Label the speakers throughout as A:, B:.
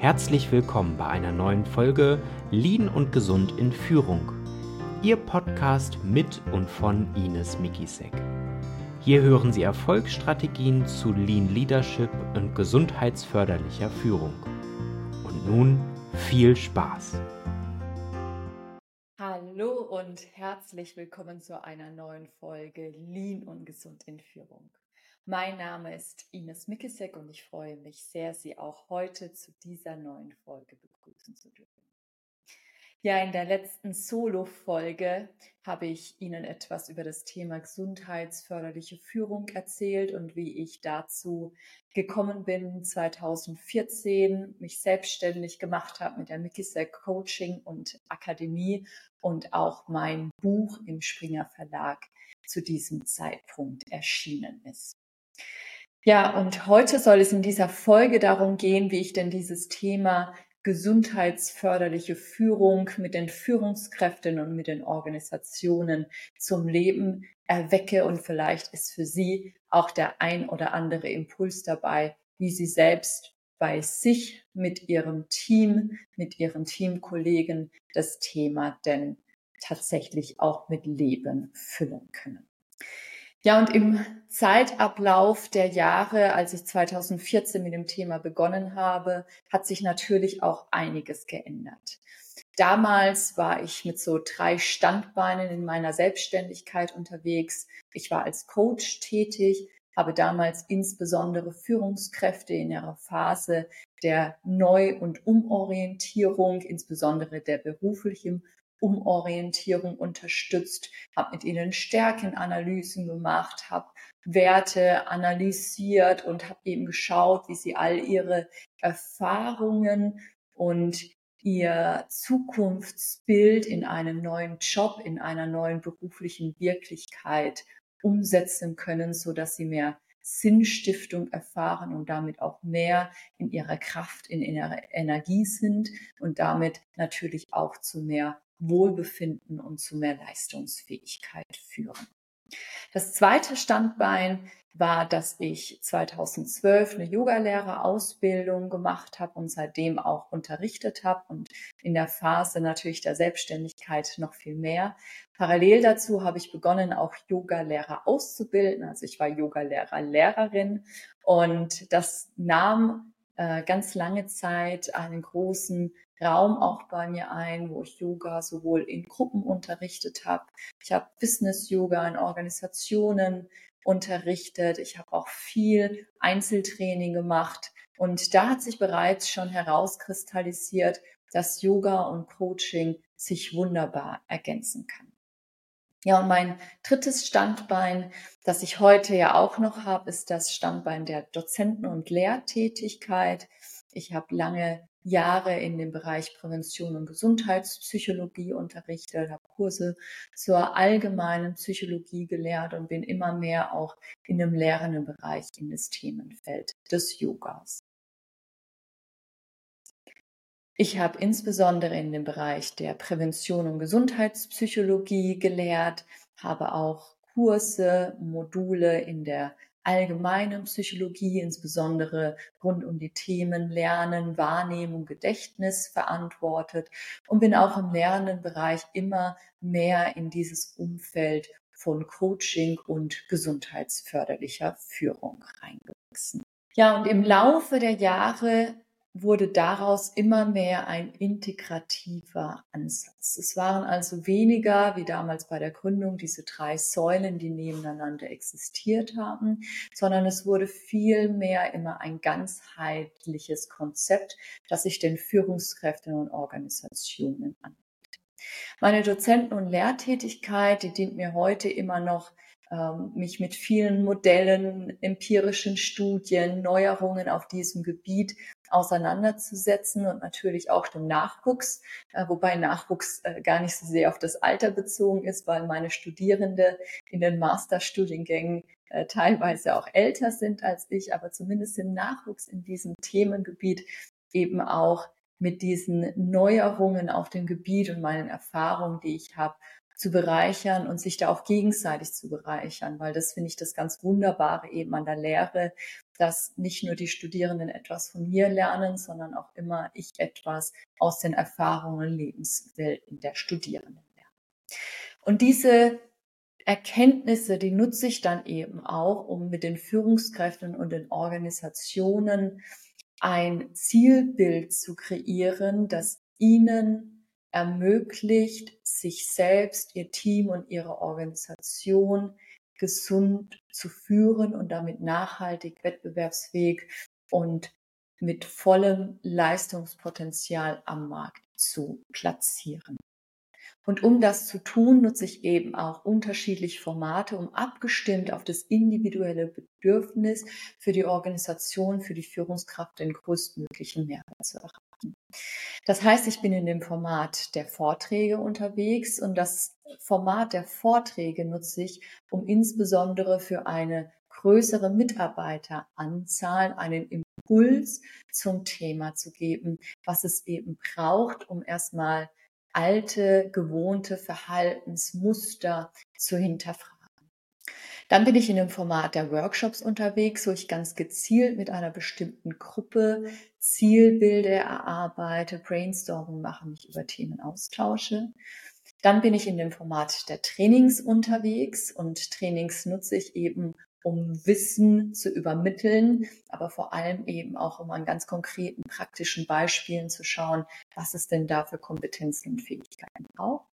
A: Herzlich willkommen bei einer neuen Folge Lean und Gesund in Führung. Ihr Podcast mit und von Ines Mikisek. Hier hören Sie Erfolgsstrategien zu Lean Leadership und gesundheitsförderlicher Führung. Und nun viel Spaß!
B: Hallo und herzlich willkommen zu einer neuen Folge Lean und Gesund in Führung. Mein Name ist Ines Mikisek und ich freue mich sehr, Sie auch heute zu dieser neuen Folge begrüßen zu dürfen. Ja, in der letzten Solo-Folge habe ich Ihnen etwas über das Thema gesundheitsförderliche Führung erzählt und wie ich dazu gekommen bin, 2014 mich selbstständig gemacht habe mit der Mikisek Coaching und Akademie und auch mein Buch im Springer Verlag zu diesem Zeitpunkt erschienen ist. Ja, und heute soll es in dieser Folge darum gehen, wie ich denn dieses Thema gesundheitsförderliche Führung mit den Führungskräften und mit den Organisationen zum Leben erwecke und vielleicht ist für Sie auch der ein oder andere Impuls dabei, wie Sie selbst bei sich mit Ihrem Team, mit Ihren Teamkollegen das Thema denn tatsächlich auch mit Leben füllen können. Ja, und im Zeitablauf der Jahre, als ich 2014 mit dem Thema begonnen habe, hat sich natürlich auch einiges geändert. Damals war ich mit so drei Standbeinen in meiner Selbstständigkeit unterwegs. Ich war als Coach tätig, habe damals insbesondere Führungskräfte in ihrer Phase der Neu- und Umorientierung, insbesondere der beruflichen Umorientierung unterstützt, habe mit ihnen Stärkenanalysen gemacht, habe Werte analysiert und habe eben geschaut, wie sie all ihre Erfahrungen und ihr Zukunftsbild in einem neuen Job, in einer neuen beruflichen Wirklichkeit umsetzen können, so dass sie mehr Sinnstiftung erfahren und damit auch mehr in ihrer Kraft, in ihrer Energie sind und damit natürlich auch zu mehr Wohlbefinden und zu mehr Leistungsfähigkeit führen. Das zweite Standbein war, dass ich 2012 eine Yogalehrerausbildung gemacht habe und seitdem auch unterrichtet habe und in der Phase natürlich der Selbstständigkeit noch viel mehr. Parallel dazu habe ich begonnen, auch Yogalehrer auszubilden. Also ich war Yogalehrer, Lehrerin und das nahm äh, ganz lange Zeit einen großen Raum auch bei mir ein, wo ich Yoga sowohl in Gruppen unterrichtet habe. Ich habe Business-Yoga in Organisationen unterrichtet. Ich habe auch viel Einzeltraining gemacht. Und da hat sich bereits schon herauskristallisiert, dass Yoga und Coaching sich wunderbar ergänzen kann. Ja, und mein drittes Standbein, das ich heute ja auch noch habe, ist das Standbein der Dozenten- und Lehrtätigkeit. Ich habe lange Jahre in dem Bereich Prävention und Gesundheitspsychologie unterrichtet, habe Kurse zur allgemeinen Psychologie gelehrt und bin immer mehr auch in dem lehrenden Bereich in das Themenfeld des Yogas. Ich habe insbesondere in dem Bereich der Prävention und Gesundheitspsychologie gelehrt, habe auch Kurse, Module in der allgemeinen Psychologie, insbesondere rund um die Themen Lernen, Wahrnehmung, Gedächtnis verantwortet und bin auch im Lernenbereich immer mehr in dieses Umfeld von Coaching und gesundheitsförderlicher Führung reingewachsen. Ja, und im Laufe der Jahre wurde daraus immer mehr ein integrativer Ansatz. Es waren also weniger, wie damals bei der Gründung, diese drei Säulen, die nebeneinander existiert haben, sondern es wurde viel mehr immer ein ganzheitliches Konzept, das sich den Führungskräften und Organisationen anbietet. Meine Dozenten- und Lehrtätigkeit, die dient mir heute immer noch ähm, mich mit vielen Modellen, empirischen Studien, Neuerungen auf diesem Gebiet auseinanderzusetzen und natürlich auch dem Nachwuchs, äh, wobei Nachwuchs äh, gar nicht so sehr auf das Alter bezogen ist, weil meine Studierende in den Masterstudiengängen äh, teilweise auch älter sind als ich, aber zumindest den Nachwuchs in diesem Themengebiet eben auch mit diesen Neuerungen auf dem Gebiet und meinen Erfahrungen, die ich habe, zu bereichern und sich da auch gegenseitig zu bereichern, weil das finde ich das ganz Wunderbare eben an der Lehre, dass nicht nur die Studierenden etwas von mir lernen, sondern auch immer ich etwas aus den Erfahrungen und Lebenswelten der Studierenden lerne. Und diese Erkenntnisse, die nutze ich dann eben auch, um mit den Führungskräften und den Organisationen ein Zielbild zu kreieren, das ihnen ermöglicht, sich selbst, ihr Team und ihre Organisation gesund zu führen und damit nachhaltig, wettbewerbsfähig und mit vollem Leistungspotenzial am Markt zu platzieren. Und um das zu tun, nutze ich eben auch unterschiedliche Formate, um abgestimmt auf das individuelle Bedürfnis für die Organisation, für die Führungskraft den größtmöglichen Mehrwert zu erreichen. Das heißt, ich bin in dem Format der Vorträge unterwegs und das Format der Vorträge nutze ich, um insbesondere für eine größere Mitarbeiteranzahl einen Impuls zum Thema zu geben, was es eben braucht, um erstmal alte, gewohnte Verhaltensmuster zu hinterfragen. Dann bin ich in dem Format der Workshops unterwegs, wo ich ganz gezielt mit einer bestimmten Gruppe Zielbilder erarbeite, Brainstorming mache, mich über Themen austausche. Dann bin ich in dem Format der Trainings unterwegs und Trainings nutze ich eben, um Wissen zu übermitteln, aber vor allem eben auch, um an ganz konkreten praktischen Beispielen zu schauen, was es denn da für Kompetenzen und Fähigkeiten braucht.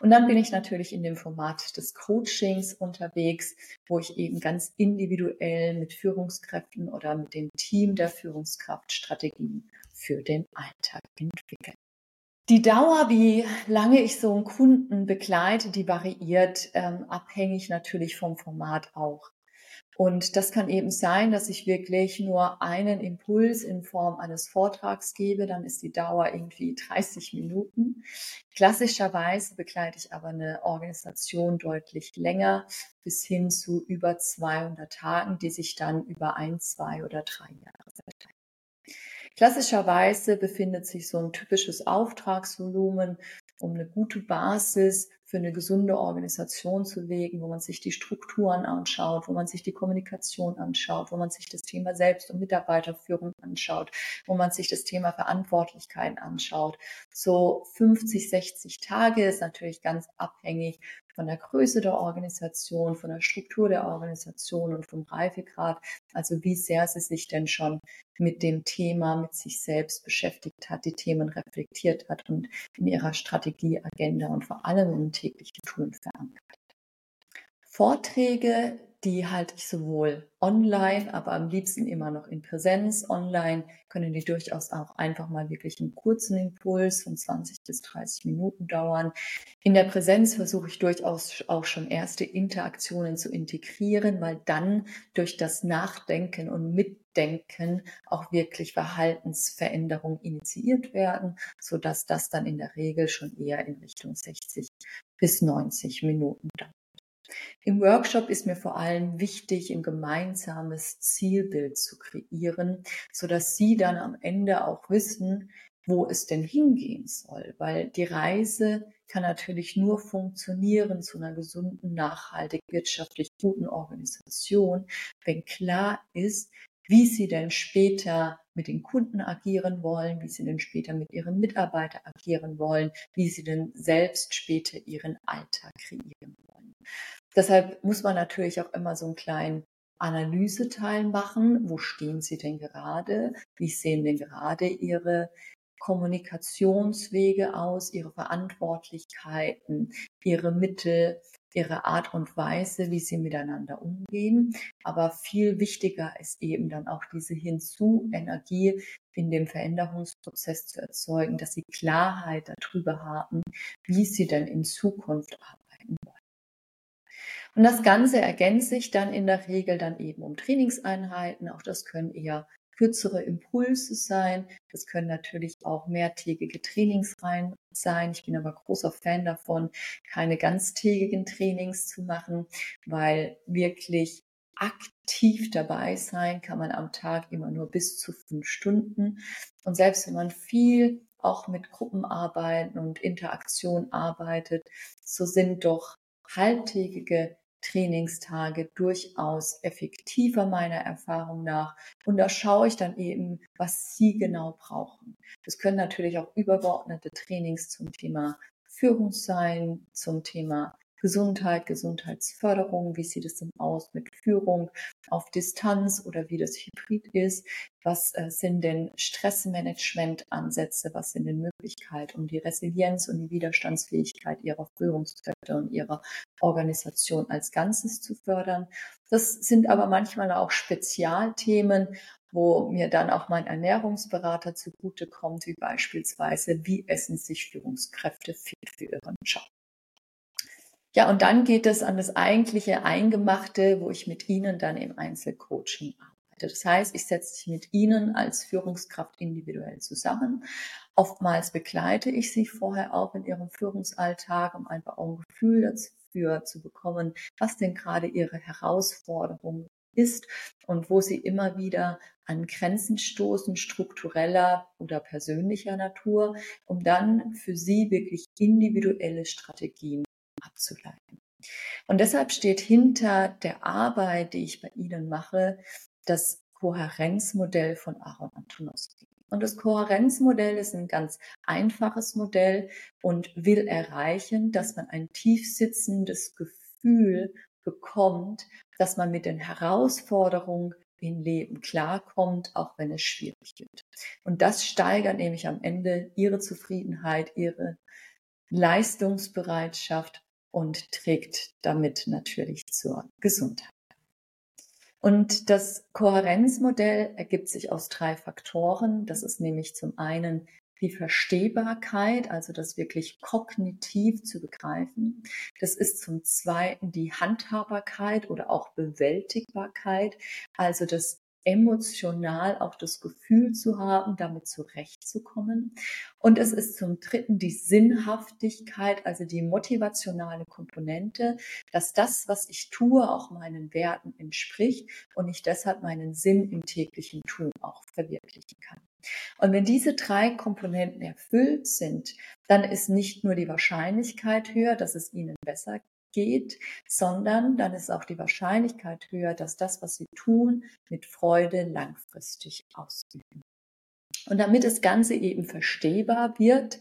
B: Und dann bin ich natürlich in dem Format des Coachings unterwegs, wo ich eben ganz individuell mit Führungskräften oder mit dem Team der Führungskraft Strategien für den Alltag entwickle. Die Dauer, wie lange ich so einen Kunden begleite, die variiert ähm, abhängig natürlich vom Format auch. Und das kann eben sein, dass ich wirklich nur einen Impuls in Form eines Vortrags gebe, dann ist die Dauer irgendwie 30 Minuten. Klassischerweise begleite ich aber eine Organisation deutlich länger, bis hin zu über 200 Tagen, die sich dann über ein, zwei oder drei Jahre verteilen. Klassischerweise befindet sich so ein typisches Auftragsvolumen um eine gute Basis für eine gesunde Organisation zu legen, wo man sich die Strukturen anschaut, wo man sich die Kommunikation anschaut, wo man sich das Thema Selbst- und Mitarbeiterführung anschaut, wo man sich das Thema Verantwortlichkeiten anschaut. So 50, 60 Tage ist natürlich ganz abhängig von der Größe der Organisation, von der Struktur der Organisation und vom Reifegrad. Also wie sehr sie sich denn schon mit dem Thema, mit sich selbst beschäftigt hat, die Themen reflektiert hat und in ihrer Strategie, Agenda und vor allem im täglichen Tun verankert. Vorträge die halte ich sowohl online, aber am liebsten immer noch in Präsenz. Online können die durchaus auch einfach mal wirklich einen kurzen Impuls von 20 bis 30 Minuten dauern. In der Präsenz versuche ich durchaus auch schon erste Interaktionen zu integrieren, weil dann durch das Nachdenken und Mitdenken auch wirklich Verhaltensveränderungen initiiert werden, so dass das dann in der Regel schon eher in Richtung 60 bis 90 Minuten dauert. Im Workshop ist mir vor allem wichtig, ein gemeinsames Zielbild zu kreieren, so dass Sie dann am Ende auch wissen, wo es denn hingehen soll, weil die Reise kann natürlich nur funktionieren zu einer gesunden, nachhaltig, wirtschaftlich guten Organisation, wenn klar ist, wie sie denn später mit den Kunden agieren wollen, wie sie denn später mit ihren Mitarbeitern agieren wollen, wie sie denn selbst später ihren Alltag kreieren wollen. Deshalb muss man natürlich auch immer so einen kleinen Analyseteil machen. Wo stehen Sie denn gerade? Wie sehen denn gerade Ihre Kommunikationswege aus, Ihre Verantwortlichkeiten, Ihre Mittel, Ihre Art und Weise, wie Sie miteinander umgehen. Aber viel wichtiger ist eben dann auch diese Hinzu-Energie in dem Veränderungsprozess zu erzeugen, dass Sie Klarheit darüber haben, wie Sie denn in Zukunft arbeiten wollen. Und das Ganze ergänzt sich dann in der Regel dann eben um Trainingseinheiten. Auch das können eher kürzere Impulse sein. Das können natürlich auch mehrtägige Trainingsreihen sein. Ich bin aber großer Fan davon, keine ganztägigen Trainings zu machen, weil wirklich aktiv dabei sein kann man am Tag immer nur bis zu fünf Stunden. Und selbst wenn man viel auch mit Gruppenarbeiten und Interaktion arbeitet, so sind doch halbtägige Trainingstage durchaus effektiver meiner Erfahrung nach. Und da schaue ich dann eben, was Sie genau brauchen. Das können natürlich auch übergeordnete Trainings zum Thema Führung sein, zum Thema Gesundheit, Gesundheitsförderung, wie sieht es denn aus mit Führung auf Distanz oder wie das Hybrid ist, was äh, sind denn Stressmanagement-Ansätze, was sind denn Möglichkeiten, um die Resilienz und die Widerstandsfähigkeit ihrer Führungskräfte und ihrer Organisation als Ganzes zu fördern. Das sind aber manchmal auch Spezialthemen, wo mir dann auch mein Ernährungsberater zugutekommt, wie beispielsweise, wie essen sich Führungskräfte fit für ihren Job. Ja, und dann geht es an das eigentliche Eingemachte, wo ich mit Ihnen dann im Einzelcoaching arbeite. Das heißt, ich setze mich mit Ihnen als Führungskraft individuell zusammen. Oftmals begleite ich Sie vorher auch in Ihrem Führungsalltag, um einfach auch ein Gefühl dafür zu bekommen, was denn gerade Ihre Herausforderung ist und wo Sie immer wieder an Grenzen stoßen, struktureller oder persönlicher Natur, um dann für Sie wirklich individuelle Strategien abzuleiten. Und deshalb steht hinter der Arbeit, die ich bei Ihnen mache, das Kohärenzmodell von Aaron Antonowski. Und das Kohärenzmodell ist ein ganz einfaches Modell und will erreichen, dass man ein tief sitzendes Gefühl bekommt, dass man mit den Herausforderungen im Leben klarkommt, auch wenn es schwierig wird. Und das steigert nämlich am Ende ihre Zufriedenheit, ihre Leistungsbereitschaft und trägt damit natürlich zur Gesundheit. Und das Kohärenzmodell ergibt sich aus drei Faktoren. Das ist nämlich zum einen die Verstehbarkeit, also das wirklich kognitiv zu begreifen. Das ist zum Zweiten die Handhabbarkeit oder auch Bewältigbarkeit, also das emotional auch das Gefühl zu haben, damit zurechtzukommen. Und es ist zum Dritten die Sinnhaftigkeit, also die motivationale Komponente, dass das, was ich tue, auch meinen Werten entspricht und ich deshalb meinen Sinn im täglichen Tun auch verwirklichen kann. Und wenn diese drei Komponenten erfüllt sind, dann ist nicht nur die Wahrscheinlichkeit höher, dass es Ihnen besser geht, sondern dann ist auch die Wahrscheinlichkeit höher, dass das, was sie tun, mit Freude langfristig ausüben. Und damit das Ganze eben verstehbar wird,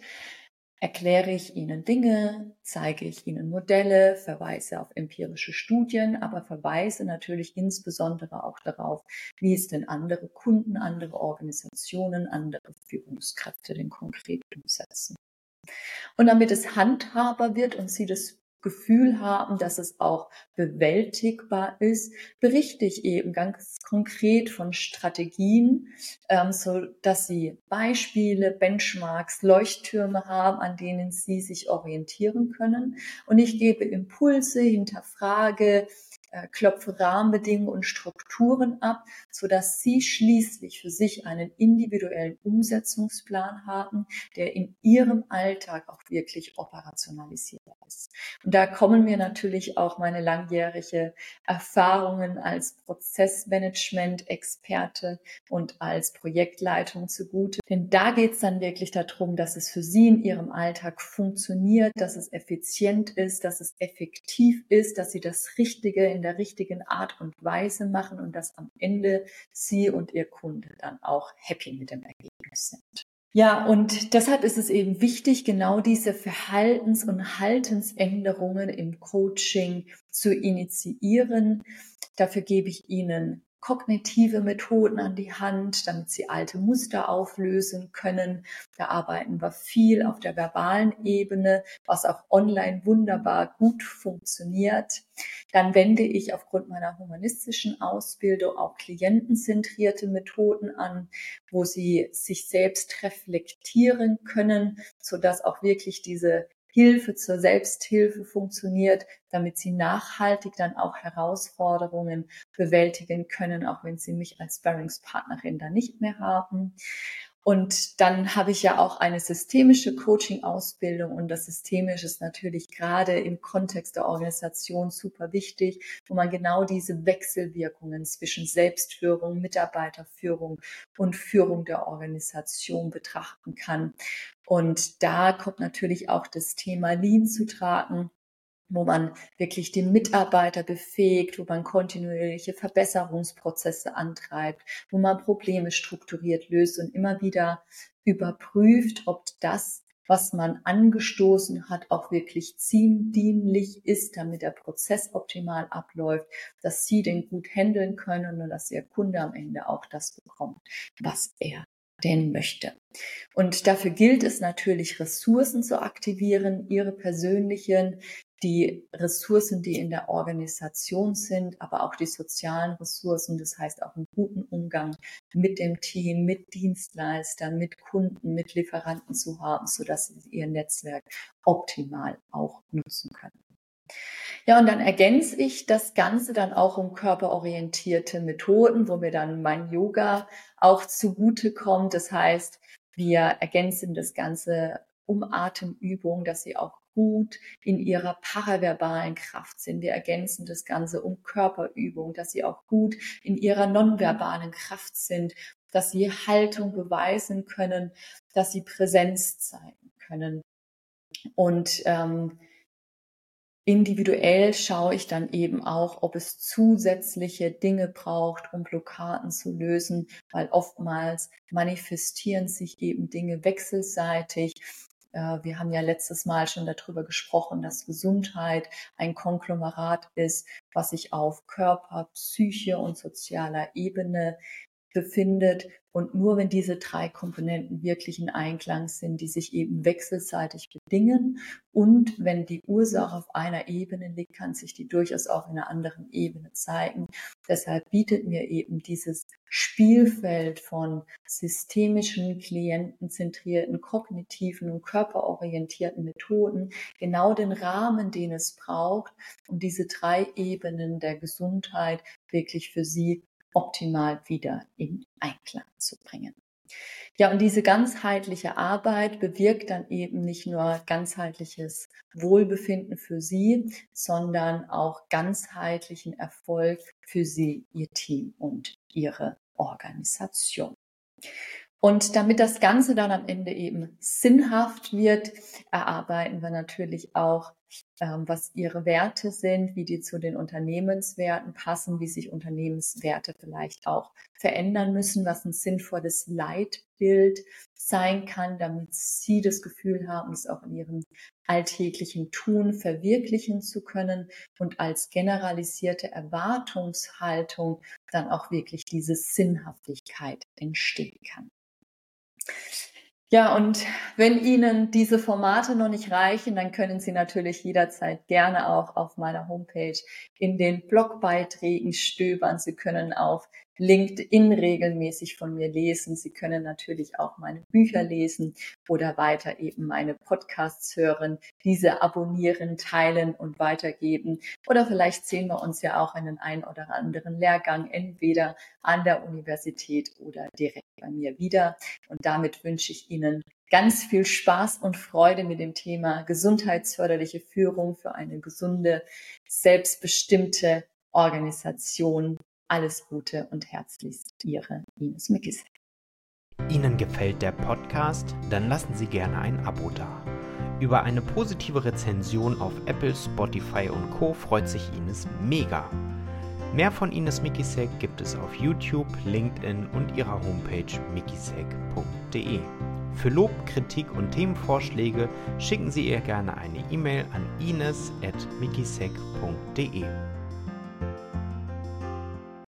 B: erkläre ich Ihnen Dinge, zeige ich Ihnen Modelle, verweise auf empirische Studien, aber verweise natürlich insbesondere auch darauf, wie es denn andere Kunden, andere Organisationen, andere Führungskräfte denn konkret umsetzen. Und damit es handhabbar wird und Sie das Gefühl haben, dass es auch bewältigbar ist, berichte ich eben ganz konkret von Strategien, ähm, so dass sie Beispiele, Benchmarks, Leuchttürme haben, an denen sie sich orientieren können. Und ich gebe Impulse, hinterfrage, äh, klopfe Rahmenbedingungen und Strukturen ab, so dass Sie schließlich für sich einen individuellen Umsetzungsplan haben, der in Ihrem Alltag auch wirklich operationalisierbar ist. Und da kommen mir natürlich auch meine langjährige Erfahrungen als Prozessmanagement-Experte und als Projektleitung zugute. Denn da geht es dann wirklich darum, dass es für Sie in Ihrem Alltag funktioniert, dass es effizient ist, dass es effektiv ist, dass Sie das Richtige in in der richtigen Art und Weise machen und dass am Ende Sie und Ihr Kunde dann auch happy mit dem Ergebnis sind. Ja, und deshalb ist es eben wichtig, genau diese Verhaltens- und Haltensänderungen im Coaching zu initiieren. Dafür gebe ich Ihnen kognitive Methoden an die Hand, damit sie alte Muster auflösen können. Da arbeiten wir viel auf der verbalen Ebene, was auch online wunderbar gut funktioniert. Dann wende ich aufgrund meiner humanistischen Ausbildung auch klientenzentrierte Methoden an, wo sie sich selbst reflektieren können, sodass auch wirklich diese Hilfe zur Selbsthilfe funktioniert, damit sie nachhaltig dann auch Herausforderungen bewältigen können, auch wenn sie mich als Sparringspartnerin dann nicht mehr haben. Und dann habe ich ja auch eine systemische Coaching-Ausbildung und das Systemische ist natürlich gerade im Kontext der Organisation super wichtig, wo man genau diese Wechselwirkungen zwischen Selbstführung, Mitarbeiterführung und Führung der Organisation betrachten kann. Und da kommt natürlich auch das Thema Lean zu tragen wo man wirklich den Mitarbeiter befähigt, wo man kontinuierliche Verbesserungsprozesse antreibt, wo man Probleme strukturiert löst und immer wieder überprüft, ob das, was man angestoßen hat, auch wirklich zieldienlich ist, damit der Prozess optimal abläuft, dass Sie den gut handeln können und dass Ihr Kunde am Ende auch das bekommt, was er denn möchte. Und dafür gilt es natürlich, Ressourcen zu aktivieren, ihre persönlichen, die Ressourcen, die in der Organisation sind, aber auch die sozialen Ressourcen, das heißt auch einen guten Umgang mit dem Team, mit Dienstleistern, mit Kunden, mit Lieferanten zu haben, sodass sie ihr Netzwerk optimal auch nutzen können. Ja, und dann ergänze ich das Ganze dann auch um körperorientierte Methoden, wo mir dann mein Yoga auch zugute kommt. Das heißt, wir ergänzen das Ganze um Atemübungen, dass sie auch gut in ihrer paraverbalen Kraft sind. Wir ergänzen das Ganze um Körperübung, dass sie auch gut in ihrer nonverbalen Kraft sind, dass sie Haltung beweisen können, dass sie Präsenz zeigen können. Und ähm, individuell schaue ich dann eben auch, ob es zusätzliche Dinge braucht, um Blockaden zu lösen, weil oftmals manifestieren sich eben Dinge wechselseitig. Äh, wir haben ja letztes Mal schon darüber gesprochen, dass Gesundheit ein Konglomerat ist, was sich auf Körper, Psyche und sozialer Ebene befindet. Und nur wenn diese drei Komponenten wirklich in Einklang sind, die sich eben wechselseitig bedingen und wenn die Ursache auf einer Ebene liegt, kann sich die durchaus auch in einer anderen Ebene zeigen. Deshalb bietet mir eben dieses Spielfeld von systemischen, klientenzentrierten, kognitiven und körperorientierten Methoden genau den Rahmen, den es braucht, um diese drei Ebenen der Gesundheit wirklich für Sie optimal wieder in Einklang zu bringen. Ja, und diese ganzheitliche Arbeit bewirkt dann eben nicht nur ganzheitliches Wohlbefinden für Sie, sondern auch ganzheitlichen Erfolg für Sie, Ihr Team und Ihre Organisation. Und damit das Ganze dann am Ende eben sinnhaft wird, erarbeiten wir natürlich auch, was ihre Werte sind, wie die zu den Unternehmenswerten passen, wie sich Unternehmenswerte vielleicht auch verändern müssen, was ein sinnvolles Leitbild sein kann, damit sie das Gefühl haben, es auch in ihrem alltäglichen Tun verwirklichen zu können und als generalisierte Erwartungshaltung dann auch wirklich diese Sinnhaftigkeit entstehen kann. Ja, und wenn Ihnen diese Formate noch nicht reichen, dann können Sie natürlich jederzeit gerne auch auf meiner Homepage in den Blogbeiträgen stöbern. Sie können auf LinkedIn regelmäßig von mir lesen. Sie können natürlich auch meine Bücher lesen oder weiter eben meine Podcasts hören, diese abonnieren, teilen und weitergeben. Oder vielleicht sehen wir uns ja auch in den ein oder anderen Lehrgang, entweder an der Universität oder direkt bei mir wieder. Und damit wünsche ich Ihnen ganz viel Spaß und Freude mit dem Thema gesundheitsförderliche Führung für eine gesunde, selbstbestimmte Organisation alles Gute und herzlichst Ihre Ines Mickis.
A: Ihnen gefällt der Podcast? Dann lassen Sie gerne ein Abo da. Über eine positive Rezension auf Apple, Spotify und Co. freut sich Ines mega. Mehr von Ines Mikisek gibt es auf YouTube, LinkedIn und ihrer Homepage mikisek.de. Für Lob, Kritik und Themenvorschläge schicken Sie ihr gerne eine E-Mail an ines.mikisek.de.